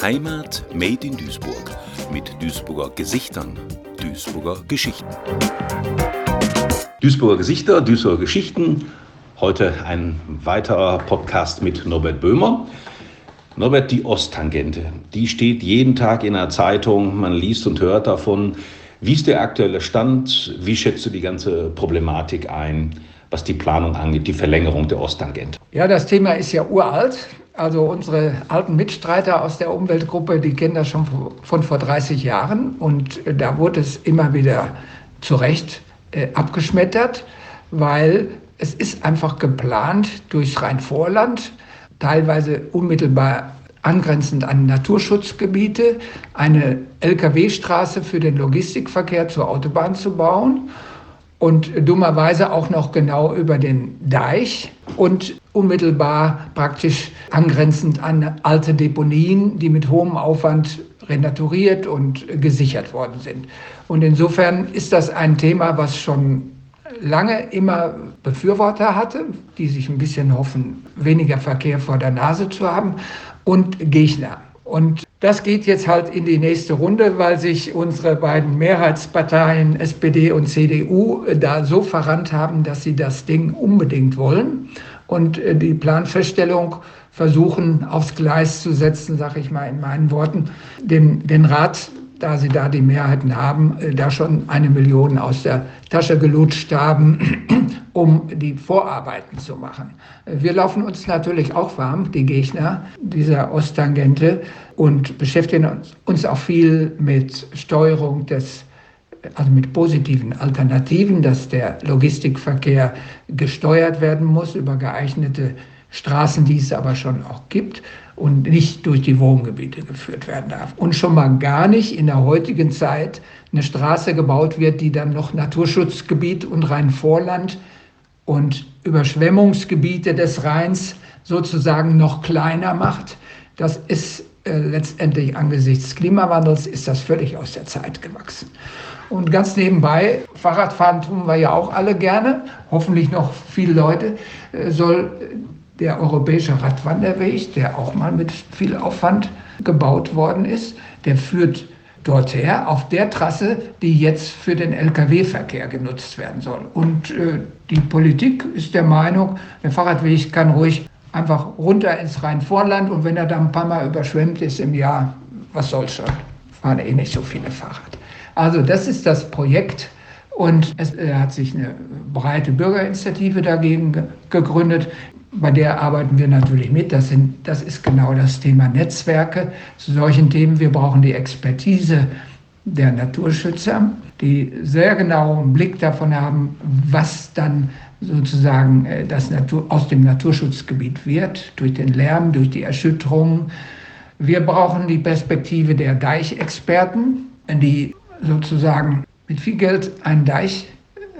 Heimat Made in Duisburg mit Duisburger Gesichtern, Duisburger Geschichten. Duisburger Gesichter, Duisburger Geschichten. Heute ein weiterer Podcast mit Norbert Böhmer. Norbert, die Osttangente, die steht jeden Tag in der Zeitung, man liest und hört davon. Wie ist der aktuelle Stand? Wie schätzt du die ganze Problematik ein, was die Planung angeht, die Verlängerung der Osttangente? Ja, das Thema ist ja uralt. Also unsere alten Mitstreiter aus der Umweltgruppe, die kennen das schon von vor 30 Jahren. Und da wurde es immer wieder zu Recht äh, abgeschmettert, weil es ist einfach geplant durchs Rheinvorland, teilweise unmittelbar angrenzend an Naturschutzgebiete, eine Lkw-Straße für den Logistikverkehr zur Autobahn zu bauen und dummerweise auch noch genau über den Deich und unmittelbar praktisch angrenzend an alte Deponien, die mit hohem Aufwand renaturiert und gesichert worden sind. Und insofern ist das ein Thema, was schon lange immer Befürworter hatte, die sich ein bisschen hoffen, weniger Verkehr vor der Nase zu haben, und Gegner. Und das geht jetzt halt in die nächste Runde, weil sich unsere beiden Mehrheitsparteien SPD und CDU da so verrannt haben, dass sie das Ding unbedingt wollen und äh, die Planfeststellung versuchen aufs Gleis zu setzen, sage ich mal in meinen Worten, den, den Rat, da sie da die Mehrheiten haben, äh, da schon eine Million aus der Tasche gelutscht haben, um die Vorarbeiten zu machen. Wir laufen uns natürlich auch warm, die Gegner dieser Osttangente, und beschäftigen uns, uns auch viel mit Steuerung des also mit positiven Alternativen, dass der Logistikverkehr gesteuert werden muss über geeignete Straßen, die es aber schon auch gibt und nicht durch die Wohngebiete geführt werden darf. Und schon mal gar nicht in der heutigen Zeit eine Straße gebaut wird, die dann noch Naturschutzgebiet und Rheinvorland und Überschwemmungsgebiete des Rheins sozusagen noch kleiner macht. Das ist äh, letztendlich angesichts Klimawandels ist das völlig aus der Zeit gewachsen. Und ganz nebenbei, Fahrradfahren tun wir ja auch alle gerne, hoffentlich noch viele Leute, äh, soll der europäische Radwanderweg, der auch mal mit viel Aufwand gebaut worden ist, der führt dorthin auf der Trasse, die jetzt für den Lkw-Verkehr genutzt werden soll. Und äh, die Politik ist der Meinung, der Fahrradweg kann ruhig einfach runter ins Rheinvorland und wenn er dann ein paar Mal überschwemmt ist im Jahr, was soll's schon, fahren eh nicht so viele Fahrrad. Also das ist das Projekt und es äh, hat sich eine breite Bürgerinitiative dagegen gegründet. Bei der arbeiten wir natürlich mit. Das, sind, das ist genau das Thema Netzwerke zu solchen Themen. Wir brauchen die Expertise der Naturschützer, die sehr genau einen Blick davon haben, was dann sozusagen äh, das Natur, aus dem Naturschutzgebiet wird, durch den Lärm, durch die Erschütterung. Wir brauchen die Perspektive der Deichexperten, die sozusagen mit viel Geld einen Deich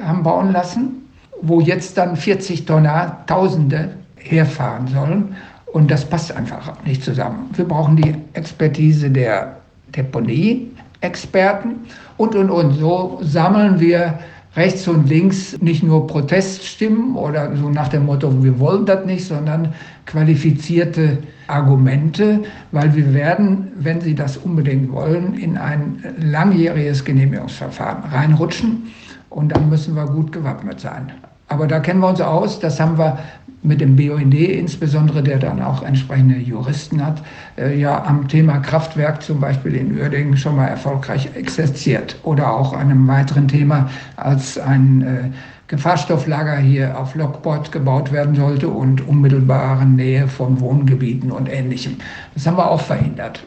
haben bauen lassen, wo jetzt dann 40 Tonner, Tausende herfahren sollen. Und das passt einfach nicht zusammen. Wir brauchen die Expertise der Deponie-Experten und, und, und. So sammeln wir rechts und links nicht nur Proteststimmen oder so nach dem Motto, wir wollen das nicht, sondern qualifizierte Argumente, weil wir werden, wenn Sie das unbedingt wollen, in ein langjähriges Genehmigungsverfahren reinrutschen und dann müssen wir gut gewappnet sein. Aber da kennen wir uns aus, das haben wir mit dem BUND insbesondere, der dann auch entsprechende Juristen hat, äh, ja am Thema Kraftwerk zum Beispiel in Uerdingen schon mal erfolgreich exerziert. Oder auch einem weiteren Thema, als ein äh, Gefahrstofflager hier auf Lockport gebaut werden sollte und unmittelbaren Nähe von Wohngebieten und Ähnlichem. Das haben wir auch verhindert.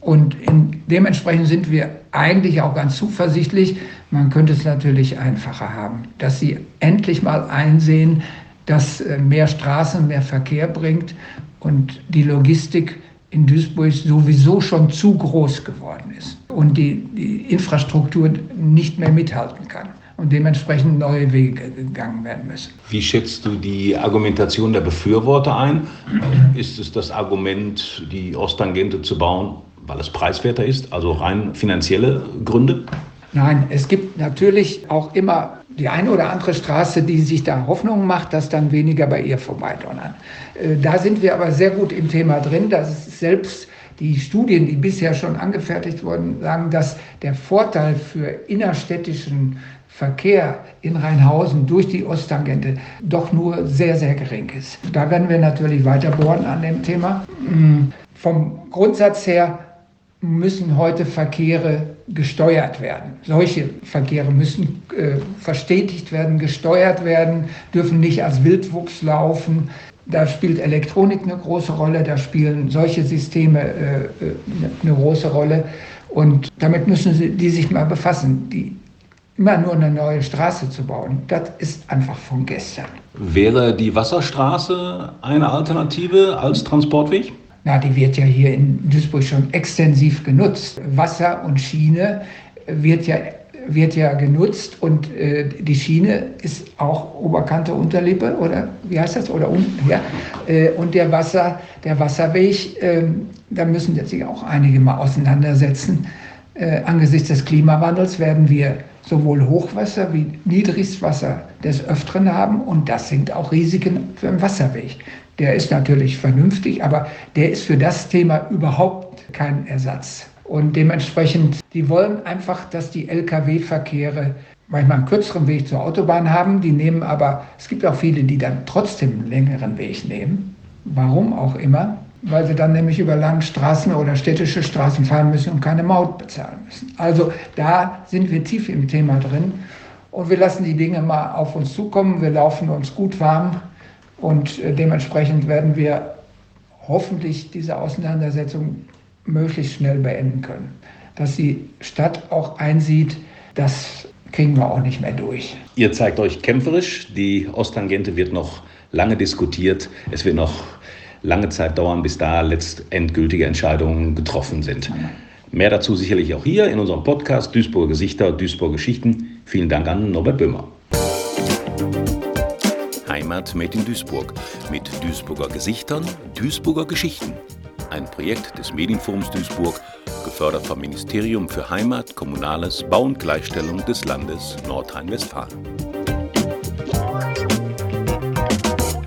Und in, dementsprechend sind wir eigentlich auch ganz zuversichtlich. Man könnte es natürlich einfacher haben, dass Sie endlich mal einsehen, das äh, mehr Straßen, mehr Verkehr bringt und die Logistik in Duisburg sowieso schon zu groß geworden ist und die, die Infrastruktur nicht mehr mithalten kann und dementsprechend neue Wege gegangen werden müssen. Wie schätzt du die Argumentation der Befürworter ein? Ist es das Argument, die Osttangente zu bauen, weil es preiswerter ist, also rein finanzielle Gründe? Nein, es gibt natürlich auch immer die eine oder andere Straße, die sich da Hoffnung macht, dass dann weniger bei ihr vorbeidonnern. Äh, da sind wir aber sehr gut im Thema drin, dass selbst die Studien, die bisher schon angefertigt wurden, sagen, dass der Vorteil für innerstädtischen Verkehr in Rheinhausen durch die Osttangente doch nur sehr, sehr gering ist. Da werden wir natürlich weiter bohren an dem Thema. Mm, vom Grundsatz her müssen heute Verkehre gesteuert werden. Solche Verkehre müssen äh, verstetigt werden, gesteuert werden, dürfen nicht als Wildwuchs laufen. Da spielt Elektronik eine große Rolle, da spielen solche Systeme äh, äh eine große Rolle. Und damit müssen sie, die sich mal befassen. Die, immer nur eine neue Straße zu bauen, das ist einfach von gestern. Wäre die Wasserstraße eine Alternative als Transportweg? Na, die wird ja hier in Duisburg schon extensiv genutzt. Wasser und Schiene wird ja, wird ja genutzt und äh, die Schiene ist auch Oberkante, Unterlippe oder wie heißt das? Oder unten, ja. Äh, und der Wasser, der Wasserweg, äh, da müssen jetzt sich auch einige mal auseinandersetzen. Äh, angesichts des Klimawandels werden wir sowohl Hochwasser wie Niedrigwasser des Öfteren haben und das sind auch Risiken für den Wasserweg. Der ist natürlich vernünftig, aber der ist für das Thema überhaupt kein Ersatz. Und dementsprechend, die wollen einfach, dass die Lkw-Verkehre manchmal einen kürzeren Weg zur Autobahn haben. Die nehmen aber, es gibt auch viele, die dann trotzdem einen längeren Weg nehmen. Warum auch immer. Weil sie dann nämlich über Landstraßen oder städtische Straßen fahren müssen und keine Maut bezahlen müssen. Also da sind wir tief im Thema drin. Und wir lassen die Dinge mal auf uns zukommen. Wir laufen uns gut warm und äh, dementsprechend werden wir hoffentlich diese Auseinandersetzung möglichst schnell beenden können. Dass die Stadt auch einsieht, das kriegen wir auch nicht mehr durch. Ihr zeigt euch kämpferisch. Die Osttangente wird noch lange diskutiert. Es wird noch lange Zeit dauern, bis da letztendgültige Entscheidungen getroffen sind. Mehr dazu sicherlich auch hier in unserem Podcast Duisburger Gesichter, Duisburger Geschichten. Vielen Dank an Norbert Böhmer. Heimat made in Duisburg mit Duisburger Gesichtern, Duisburger Geschichten. Ein Projekt des Medienforums Duisburg, gefördert vom Ministerium für Heimat, Kommunales, Bau und Gleichstellung des Landes Nordrhein-Westfalen.